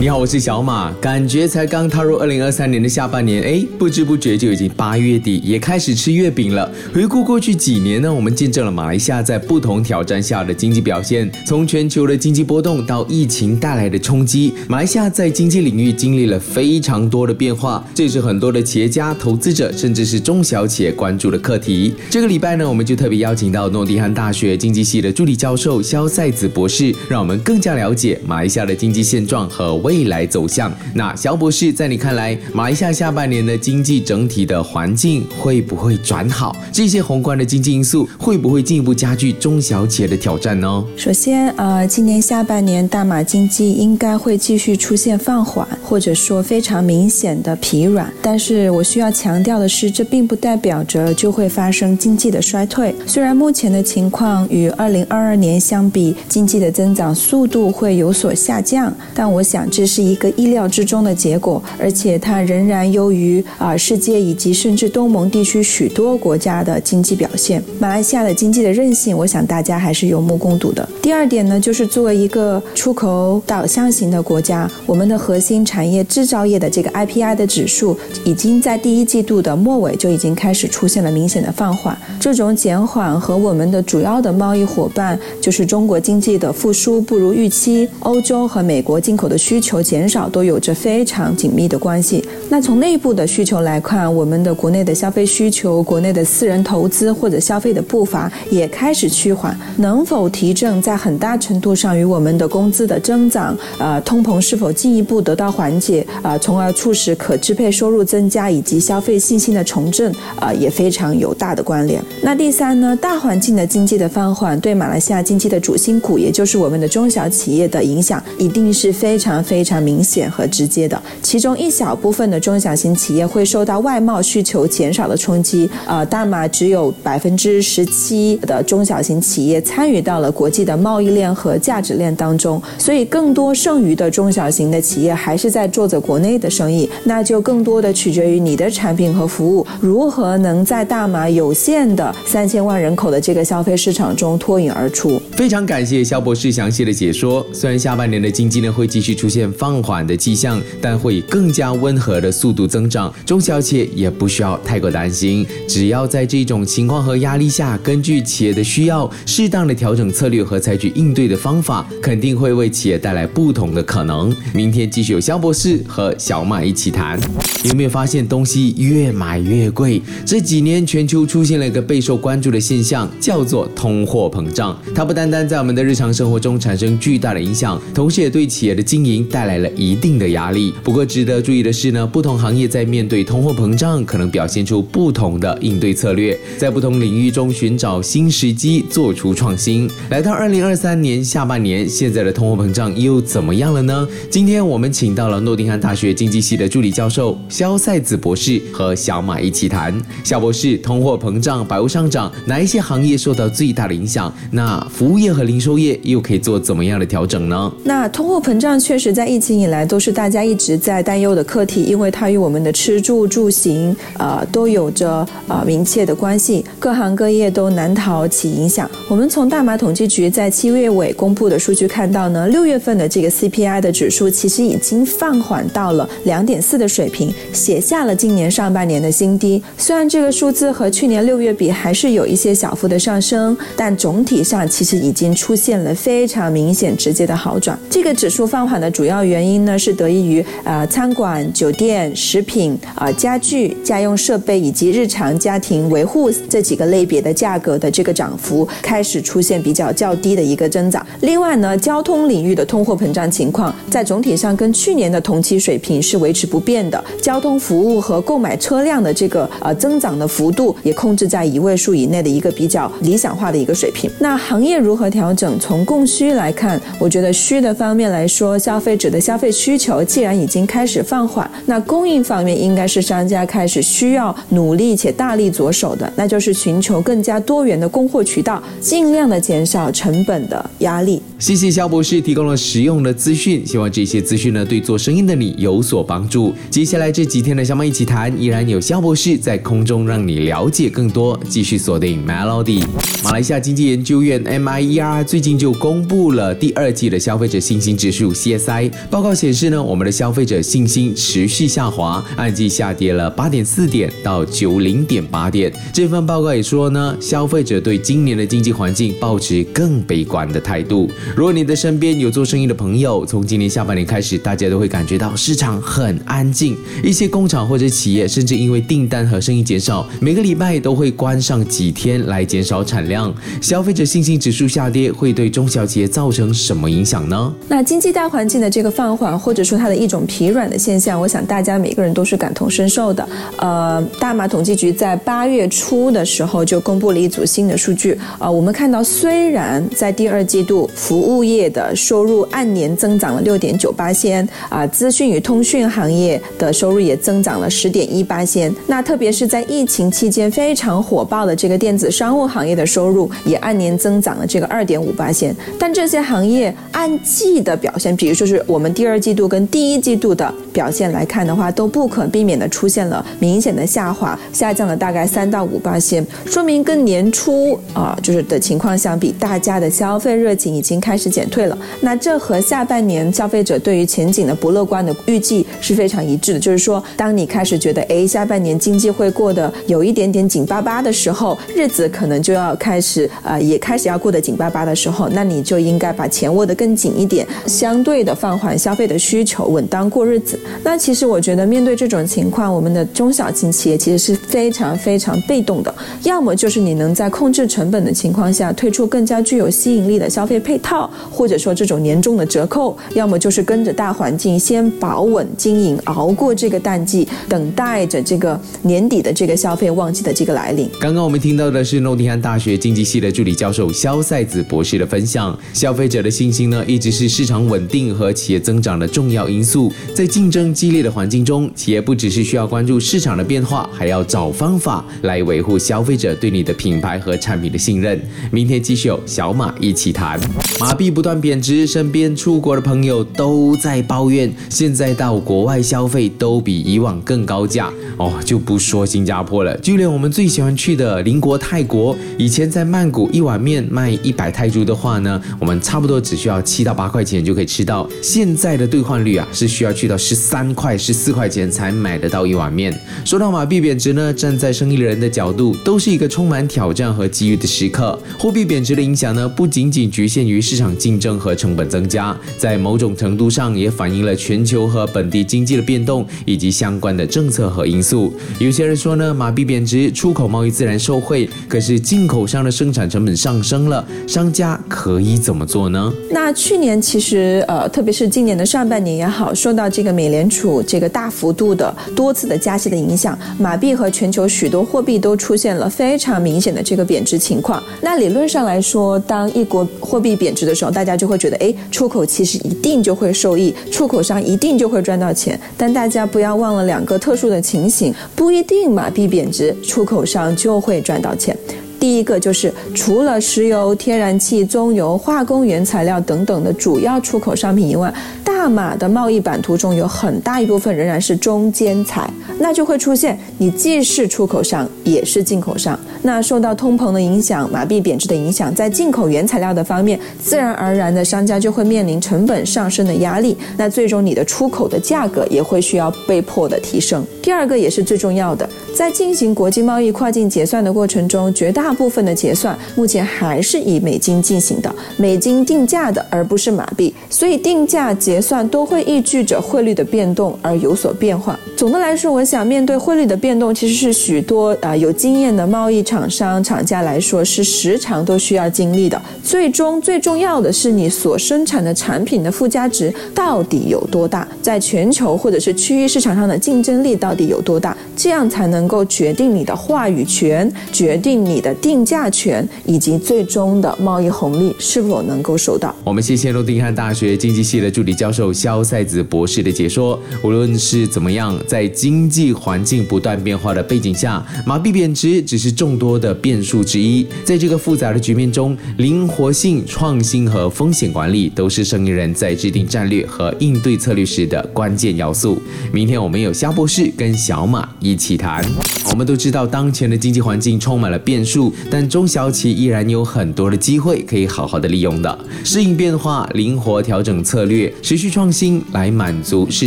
你好，我是小马。感觉才刚踏入二零二三年的下半年，哎，不知不觉就已经八月底，也开始吃月饼了。回顾过去几年呢，我们见证了马来西亚在不同挑战下的经济表现。从全球的经济波动到疫情带来的冲击，马来西亚在经济领域经历了非常多的变化，这是很多的企业家、投资者，甚至是中小企业关注的课题。这个礼拜呢，我们就特别邀请到诺丁汉大学经济系的助理教授肖赛子博士，让我们更加了解马来西亚的经济现状和未。未来走向。那肖博士，在你看来，马来西亚下半年的经济整体的环境会不会转好？这些宏观的经济因素会不会进一步加剧中小企业的挑战呢？首先，呃，今年下半年大马经济应该会继续出现放缓，或者说非常明显的疲软。但是我需要强调的是，这并不代表着就会发生经济的衰退。虽然目前的情况与二零二二年相比，经济的增长速度会有所下降，但我想这。这是一个意料之中的结果，而且它仍然优于啊世界以及甚至东盟地区许多国家的经济表现。马来西亚的经济的韧性，我想大家还是有目共睹的。第二点呢，就是作为一个出口导向型的国家，我们的核心产业制造业的这个 IPI 的指数，已经在第一季度的末尾就已经开始出现了明显的放缓。这种减缓和我们的主要的贸易伙伴，就是中国经济的复苏不如预期，欧洲和美国进口的需求。求减少都有着非常紧密的关系。那从内部的需求来看，我们的国内的消费需求、国内的私人投资或者消费的步伐也开始趋缓。能否提振，在很大程度上与我们的工资的增长、呃通膨是否进一步得到缓解、啊从而促使可支配收入增加以及消费信心的重振，啊也非常有大的关联。那第三呢，大环境的经济的放缓对马来西亚经济的主心骨，也就是我们的中小企业的影响，一定是非常非。常明显和直接的，其中一小部分的中小型企业会受到外贸需求减少的冲击。呃，大马只有百分之十七的中小型企业参与到了国际的贸易链和价值链当中，所以更多剩余的中小型的企业还是在做着国内的生意，那就更多的取决于你的产品和服务如何能在大马有限的三千万人口的这个消费市场中脱颖而出。非常感谢肖博士详细的解说。虽然下半年的经济呢会继续出现。放缓的迹象，但会以更加温和的速度增长。中小企业也不需要太过担心，只要在这种情况和压力下，根据企业的需要，适当的调整策略和采取应对的方法，肯定会为企业带来不同的可能。明天继续有肖博士和小马一起谈。有没有发现东西越买越贵？这几年全球出现了一个备受关注的现象，叫做通货膨胀。它不单单在我们的日常生活中产生巨大的影响，同时也对企业的经营带。来了一定的压力。不过值得注意的是呢，不同行业在面对通货膨胀，可能表现出不同的应对策略，在不同领域中寻找新时机，做出创新。来到二零二三年下半年，现在的通货膨胀又怎么样了呢？今天我们请到了诺丁汉大学经济系的助理教授肖赛子博士和小马一起谈。肖博士，通货膨胀、百物上涨，哪一些行业受到最大的影响？那服务业和零售业又可以做怎么样的调整呢？那通货膨胀确实在。在疫情以来都是大家一直在担忧的课题，因为它与我们的吃住住行，呃，都有着呃密切的关系，各行各业都难逃其影响。我们从大马统计局在七月尾公布的数据看到呢，六月份的这个 CPI 的指数其实已经放缓到了两点四的水平，写下了今年上半年的新低。虽然这个数字和去年六月比还是有一些小幅的上升，但总体上其实已经出现了非常明显直接的好转。这个指数放缓的主要主要原因呢是得益于呃餐馆、酒店、食品、啊家具、家用设备以及日常家庭维护这几个类别的价格的这个涨幅开始出现比较较低的一个增长。另外呢，交通领域的通货膨胀情况在总体上跟去年的同期水平是维持不变的。交通服务和购买车辆的这个呃增长的幅度也控制在一位数以内的一个比较理想化的一个水平。那行业如何调整？从供需来看，我觉得需的方面来说，消费。者的消费需求既然已经开始放缓，那供应方面应该是商家开始需要努力且大力着手的，那就是寻求更加多元的供货渠道，尽量的减少成本的压力。谢谢肖博士提供了实用的资讯，希望这些资讯呢对做生意的你有所帮助。接下来这几天的小马一起谈，依然有肖博士在空中让你了解更多，继续锁定 Melody。马来西亚经济研究院 MIER 最近就公布了第二季的消费者信心指数 CSI 报告显示呢，我们的消费者信心持续下滑，按季下跌了八点四点到九零点八点。这份报告也说呢，消费者对今年的经济环境保持更悲观的态度。如果你的身边有做生意的朋友，从今年下半年开始，大家都会感觉到市场很安静，一些工厂或者企业甚至因为订单和生意减少，每个礼拜都会关上几天来减少产量。消费者信心指数下跌会对中小企业造成什么影响呢？那经济大环境的这个放缓，或者说它的一种疲软的现象，我想大家每个人都是感同身受的。呃，大马统计局在八月初的时候就公布了一组新的数据。呃，我们看到虽然在第二季度服务业的收入按年增长了六点九八仙，啊，资讯与通讯行业的收入也增长了十点一八仙。那特别是在疫情期间非常火爆的这个电子商务行业的收入。也按年增长了这个二点五八线，但这些行业按季的表现，比如说是我们第二季度跟第一季度的表现来看的话，都不可避免的出现了明显的下滑，下降了大概三到五八线，说明跟年初啊就是的情况相比，大家的消费热情已经开始减退了。那这和下半年消费者对于前景的不乐观的预计是非常一致的，就是说，当你开始觉得哎下半年经济会过得有一点点紧巴巴的时候，日子可能就要开始。呃，也开始要过得紧巴巴的时候，那你就应该把钱握得更紧一点，相对的放放缓消费的需求，稳当过日子。那其实我觉得，面对这种情况，我们的中小型企业其实是非常非常被动的。要么就是你能在控制成本的情况下推出更加具有吸引力的消费配套，或者说这种年终的折扣；要么就是跟着大环境先保稳经营，熬过这个淡季，等待着这个年底的这个消费旺季的这个来临。刚刚我们听到的是诺丁汉大学经济系。的助理教授肖赛子博士的分享，消费者的信心呢，一直是市场稳定和企业增长的重要因素。在竞争激烈的环境中，企业不只是需要关注市场的变化，还要找方法来维护消费者对你的品牌和产品的信任。明天继续有小马一起谈。马币不断贬值，身边出国的朋友都在抱怨，现在到国外消费都比以往更高价哦。就不说新加坡了，就连我们最喜欢去的邻国泰国，以前在曼谷一碗面卖一百泰铢的话呢，我们差不多只需要七到八块钱就可以吃到。现在的兑换率啊，是需要去到十三块、十四块钱才买得到一碗面。说到马币贬值呢，站在生意人的角度，都是一个充满挑战和机遇的时刻。货币贬值的影响呢，不仅仅局限于市场竞争和成本增加，在某种程度上也反映了全球和本地经济的变动以及相关的政策和因素。有些人说呢，马币贬值，出口贸易自然受惠，可是进口商的生产成本上升了，商家可以怎么做呢？那去年其实呃，特别是是今年的上半年也好，受到这个美联储这个大幅度的多次的加息的影响，马币和全球许多货币都出现了非常明显的这个贬值情况。那理论上来说，当一国货币贬值的时候，大家就会觉得，哎，出口其实一定就会受益，出口商一定就会赚到钱。但大家不要忘了两个特殊的情形。不一定马币贬值，出口商就会赚到钱。第一个就是除了石油、天然气、棕油、化工原材料等等的主要出口商品以外，大马的贸易版图中有很大一部分仍然是中间材，那就会出现你既是出口商也是进口商。那受到通膨的影响、马币贬值的影响，在进口原材料的方面，自然而然的商家就会面临成本上升的压力。那最终你的出口的价格也会需要被迫的提升。第二个也是最重要的，在进行国际贸易跨境结算的过程中，绝大大部分的结算目前还是以美金进行的，美金定价的，而不是马币，所以定价结算都会依据着汇率的变动而有所变化。总的来说，我想面对汇率的变动，其实是许多呃有经验的贸易厂商厂家来说是时常都需要经历的。最终最重要的是你所生产的产品的附加值到底有多大，在全球或者是区域市场上的竞争力到底有多大，这样才能够决定你的话语权，决定你的定价权，以及最终的贸易红利是否能够收到。我们谢谢诺丁汉大学经济系的助理教授肖赛子博士的解说。无论是怎么样，在经济环境不断变化的背景下，马币贬值只是众多的变数之一。在这个复杂的局面中，灵活性、创新和风险管理都是生意人在制定战略和应对策略时的关键要素。明天我们有肖博士跟小马一起谈。我们都知道，当前的经济环境充满了变数，但中小企依然有很多的机会可以好好的利用的。适应变化，灵活调整策略，持续创新，来满足市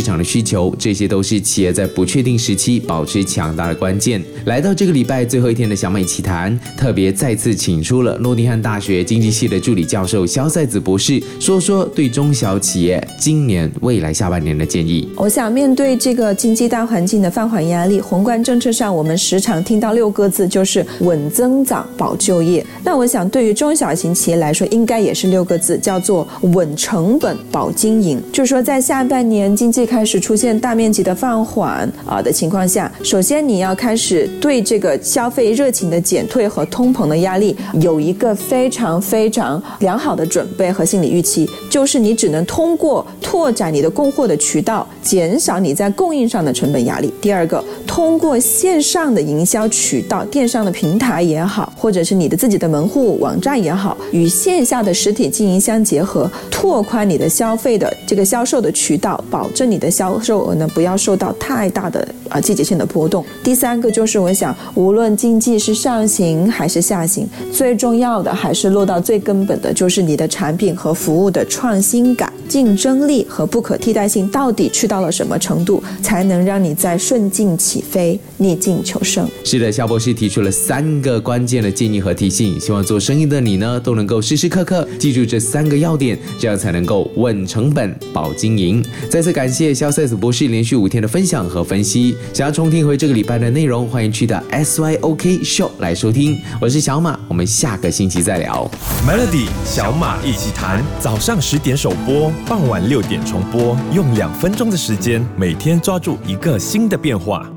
场的需求，这些都是企业在不确定时期保持强大的关键。来到这个礼拜最后一天的小美奇谈，特别再次请出了诺丁汉大学经济系的助理教授肖赛子博士，说说对中小企业今年、未来下半年的建议。我想面对这个经济大环境的放缓压力，宏观政策上我们。时常听到六个字，就是稳增长、保就业。那我想，对于中小型企业来说，应该也是六个字，叫做稳成本、保经营。就是说，在下半年经济开始出现大面积的放缓款啊的情况下，首先你要开始对这个消费热情的减退和通膨的压力有一个非常非常良好的准备和心理预期，就是你只能通过拓展你的供货的渠道，减少你在供应上的成本压力。第二个，通过线上。的营销渠道，电商的平台也好，或者是你的自己的门户网站也好，与线下的实体经营相结合，拓宽你的消费的这个销售的渠道，保证你的销售额呢不要受到太太大的啊季节性的波动。第三个就是我想，无论经济是上行还是下行，最重要的还是落到最根本的，就是你的产品和服务的创新感、竞争力和不可替代性到底去到了什么程度，才能让你在顺境起飞，逆境求。求生是的，肖博士提出了三个关键的建议和提醒，希望做生意的你呢都能够时时刻刻记住这三个要点，这样才能够稳成本、保经营。再次感谢肖赛斯博士连续五天的分享和分析。想要重听回这个礼拜的内容，欢迎去到 SYOK Show 来收听。我是小马，我们下个星期再聊。Melody 小马一起谈，早上十点首播，傍晚六点重播，用两分钟的时间，每天抓住一个新的变化。